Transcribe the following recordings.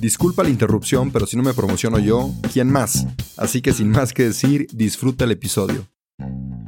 Disculpa la interrupción, pero si no me promociono yo, ¿quién más? Así que sin más que decir, disfruta el episodio.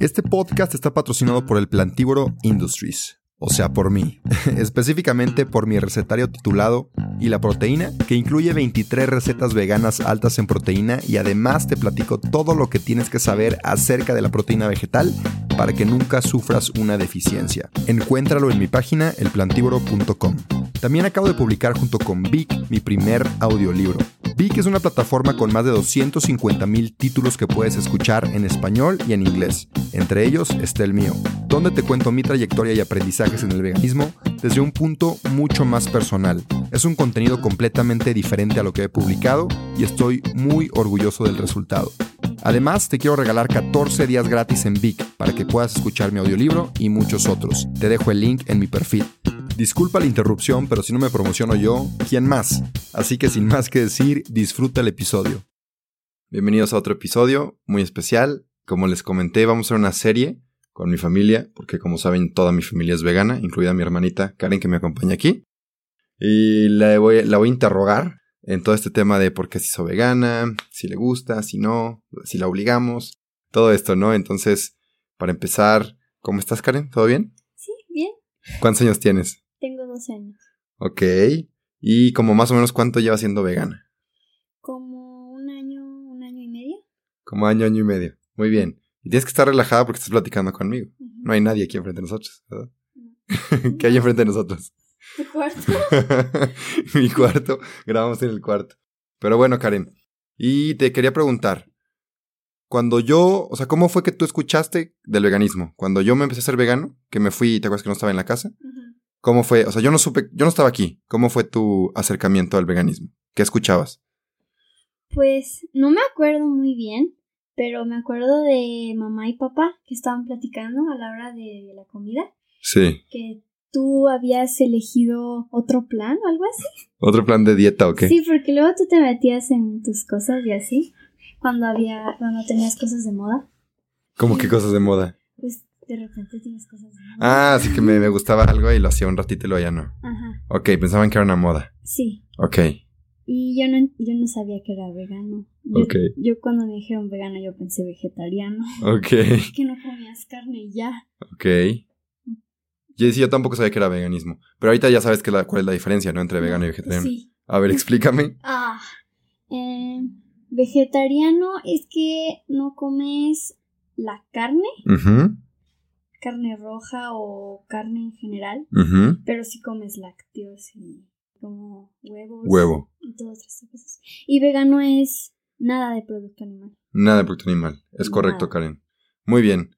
Este podcast está patrocinado por el Plantívoro Industries, o sea, por mí, específicamente por mi recetario titulado Y la proteína, que incluye 23 recetas veganas altas en proteína y además te platico todo lo que tienes que saber acerca de la proteína vegetal para que nunca sufras una deficiencia. Encuéntralo en mi página elplantívoro.com. También acabo de publicar junto con Vic mi primer audiolibro. Vic es una plataforma con más de 250 mil títulos que puedes escuchar en español y en inglés. Entre ellos está el mío, donde te cuento mi trayectoria y aprendizajes en el veganismo desde un punto mucho más personal. Es un contenido completamente diferente a lo que he publicado y estoy muy orgulloso del resultado. Además, te quiero regalar 14 días gratis en Vic para que puedas escuchar mi audiolibro y muchos otros. Te dejo el link en mi perfil. Disculpa la interrupción, pero si no me promociono yo, ¿quién más? Así que sin más que decir, disfruta el episodio. Bienvenidos a otro episodio muy especial. Como les comenté, vamos a hacer una serie con mi familia, porque como saben, toda mi familia es vegana, incluida mi hermanita Karen que me acompaña aquí. Y la voy, a interrogar en todo este tema de por qué se hizo vegana, si le gusta, si no, si la obligamos, todo esto, ¿no? Entonces, para empezar, ¿cómo estás, Karen? ¿Todo bien? ¿Cuántos años tienes? Tengo 12 años. Ok. ¿Y como más o menos cuánto llevas siendo vegana? Como un año, un año y medio. Como año, año y medio. Muy bien. Y tienes que estar relajada porque estás platicando conmigo. No hay nadie aquí enfrente de nosotros, ¿verdad? ¿Qué hay enfrente de nosotros? ¿Tu cuarto? Mi cuarto. Grabamos en el cuarto. Pero bueno, Karen. Y te quería preguntar. Cuando yo, o sea, ¿cómo fue que tú escuchaste del veganismo? Cuando yo me empecé a ser vegano, que me fui, ¿te acuerdas que no estaba en la casa? ¿Cómo fue? O sea, yo no supe, yo no estaba aquí. ¿Cómo fue tu acercamiento al veganismo? ¿Qué escuchabas? Pues no me acuerdo muy bien, pero me acuerdo de mamá y papá que estaban platicando a la hora de la comida, Sí. que tú habías elegido otro plan o algo así. ¿Otro plan de dieta o qué? Sí, porque luego tú te metías en tus cosas y así, cuando había, cuando tenías cosas de moda, ¿Cómo qué cosas de moda? pues de repente tienes cosas de moda. Ah, sí que me, me gustaba algo y lo hacía un ratito y luego ya no. Ajá, Ok, pensaban que era una moda. sí. Ok. Y yo no, yo no sabía que era vegano. Yo, Ok. yo cuando me dijeron vegano yo pensé vegetariano. Ok. que no comías carne y ya. Ok. Yo, sí, yo tampoco sabía que era veganismo. Pero ahorita ya sabes que la, cuál es la diferencia, ¿no? Entre vegano y vegetariano. Sí. A ver, explícame. Ah. eh, vegetariano es que no comes la carne, carne roja o carne en general, pero sí comes lácteos y como huevos. Huevo. Y todas estas cosas. Y vegano es nada de producto animal. Nada de producto animal. Es correcto. Karen. Muy bien.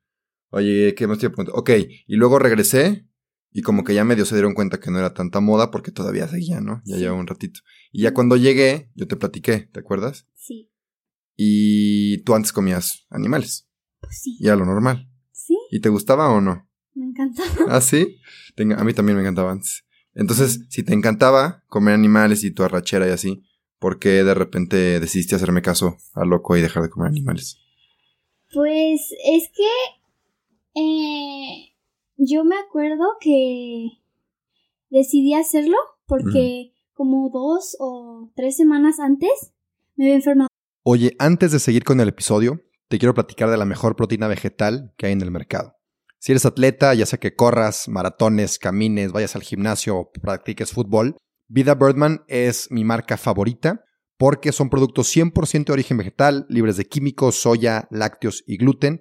Oye, ¿qué más te iba a preguntar? Ok, y luego regresé y como que ya medio se dieron cuenta que no era tanta moda porque todavía seguía, ¿no? Ya Sí. llevaba un ratito. Y ya cuando llegué, yo te platiqué, ¿te acuerdas? Sí. Y tú antes comías animales. Pues sí. Y era lo normal. Sí, ¿Y te gustaba o no? me encanta. ¿Ah, sí? Tenga- a mí también me encantaba antes. Entonces, si te encantaba comer animales y tu arrachera y así, ¿por qué de repente decidiste hacerme caso a loco y dejar de comer animales? Pues es que eh, yo me acuerdo que decidí hacerlo porque como dos o tres semanas antes me había enfermado. Oye, antes de seguir con el episodio, te quiero platicar de la mejor proteína vegetal que hay en el mercado. Si eres atleta, ya sea que corras, maratones, camines, vayas al gimnasio o practiques fútbol, Vida Birdman es mi marca favorita porque son productos 100% de origen vegetal, libres de químicos, soya, lácteos y gluten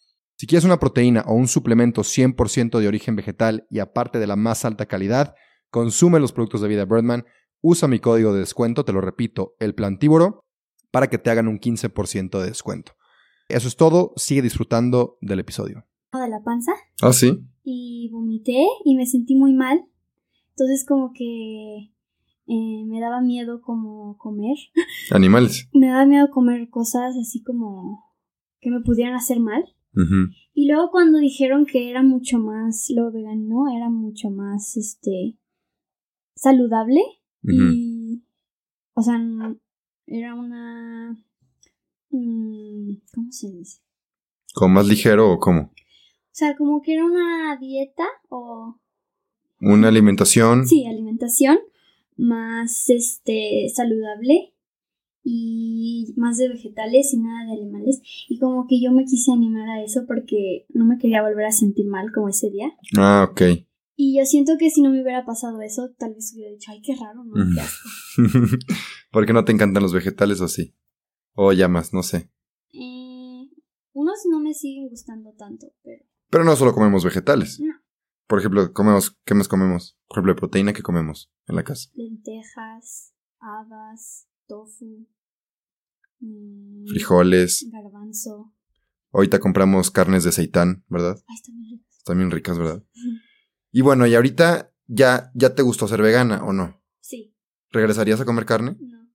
Si quieres una proteína o un suplemento 100% de origen vegetal y aparte de la más alta calidad, consume los productos de Vida Birdman, usa mi código de descuento, te lo repito, El Plantívoro, para que te hagan un 15% de descuento. Eso es todo, sigue disfrutando del episodio. De la panza. Ah, sí. Y vomité y me sentí muy mal. Entonces como que eh, me daba miedo como comer. Animales. me daba miedo comer cosas así como que me pudieran hacer mal. Y luego cuando dijeron que era mucho más, lo vegano era mucho más, este, saludable. Y, o sea, era una, mm, ¿cómo se dice? ¿Como más ligero o cómo? O sea, como que era una dieta o... Una alimentación. Sí, alimentación más este saludable y más de vegetales y nada de animales y como que yo me quise animar a eso porque no me quería volver a sentir mal como ese día. Ah, ok. Y yo siento que si no me hubiera pasado eso, tal vez hubiera dicho, ay, qué raro, ¿no? Qué asco. ¿Por qué no te encantan los vegetales o sí? O llamas, no sé. Eh, unos no me siguen gustando tanto, pero... Pero no solo comemos vegetales. No. Por ejemplo, comemos, ¿qué más comemos? Por ejemplo, proteína que comemos en la casa. Lentejas, habas, tofu, mm, Frijoles. garbanzo. Ahorita compramos carnes de seitán, ¿verdad? Ay, están bien ricos. Están bien ricas, ¿verdad? Y bueno, y ahorita ya, ya te gustó ser vegana o no? Sí, ¿Regresarías a comer carne? no,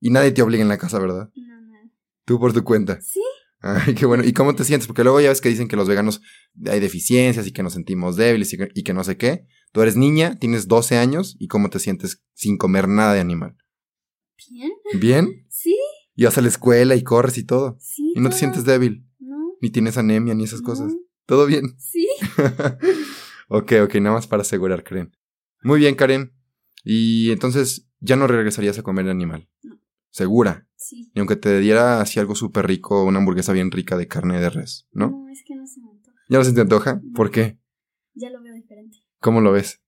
Y nadie te obliga en la casa, ¿verdad? no, nada. Tú por tu cuenta. Sí, Ay, qué bueno. ¿Y cómo te sientes? Porque luego ya ves que dicen que los veganos hay deficiencias y que nos sentimos débiles y que, y que no sé qué. Tú eres niña, tienes 12 años y cómo te sientes sin comer nada de animal. Bien. ¿Bien? Sí, Y vas a la escuela y corres y todo. sí. Y no te sientes débil, No, ni tienes anemia ni esas cosas. ¿Todo bien? Sí. ok, ok, nada más para asegurar, Karen. Muy bien, Karen. Y entonces ya no regresarías a comer animal. No. Segura. Sí. Y aunque te diera así algo súper rico, una hamburguesa bien rica de carne de res, ¿no? No, es que no se me antoja. ¿Ya no se te antoja? No. ¿Por qué? Ya lo veo diferente. ¿Cómo lo ves?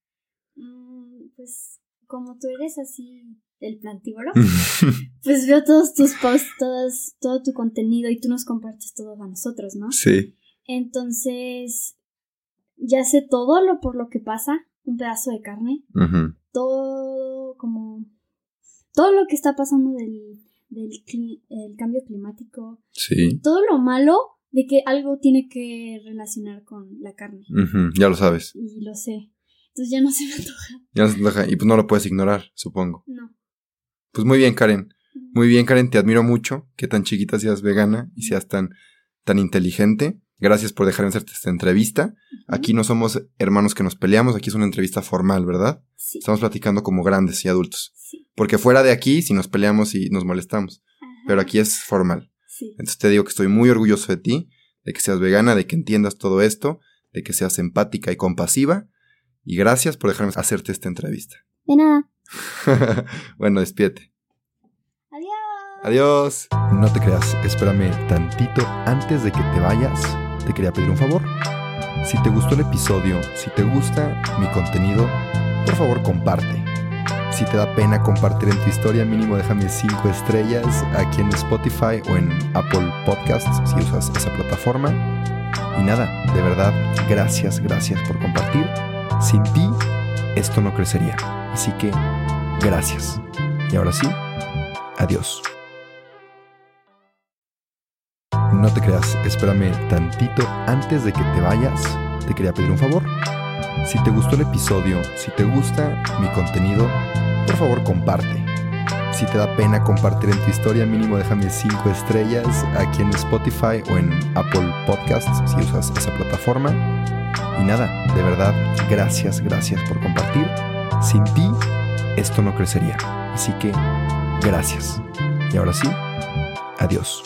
Mm, pues como tú eres así el plantívoro, pues veo todos tus posts, todas, todo tu contenido y tú nos compartes todo a nosotros, ¿no? sí. Entonces, ya sé todo lo por lo que pasa, un pedazo de carne, Ujú. todo como todo lo que está pasando del, del cli- el cambio climático, Sí. todo lo malo de que algo tiene que relacionar con la carne. Ujú, Ya lo sabes. Y lo sé. Entonces ya no se me antoja. Ya no se antoja. Y pues no lo puedes ignorar, supongo. No. Pues muy bien, Karen. Muy bien, Karen. Te admiro mucho que tan chiquita seas vegana y seas tan, tan inteligente. Gracias por dejarme hacerte esta entrevista. Aquí no somos hermanos que nos peleamos, aquí es una entrevista formal, ¿verdad? Sí. Estamos platicando como grandes y adultos. Sí. Porque fuera de aquí, si nos peleamos y nos molestamos. Ajá. Pero aquí es formal. Sí. Entonces te digo que estoy muy orgulloso de ti, de que seas vegana, de que entiendas todo esto, de que seas empática y compasiva. Y gracias por dejarme hacerte esta entrevista. De nada. bueno, despídete. Adiós. Adiós. No te creas, espérame tantito antes de que te vayas. Te quería pedir un favor. Si te gustó el episodio, si te gusta mi contenido, por favor comparte. Si te da pena compartir en tu historia, mínimo déjame 5 estrellas aquí en Spotify o en Apple Podcasts si usas esa plataforma. Y nada, de verdad, gracias, gracias por compartir. Sin ti, esto no crecería. Así que, gracias. Y ahora sí, adiós. No te creas, espérame tantito antes de que te vayas. Te quería pedir un favor. Si te gustó el episodio, si te gusta mi contenido, por favor comparte. Si te da pena compartir en tu historia, mínimo déjame 5 estrellas aquí en Spotify o en Apple Podcasts si usas esa plataforma. Y nada, de verdad, gracias, gracias por compartir. Sin ti, esto no crecería. Así que, gracias. Y ahora sí, adiós.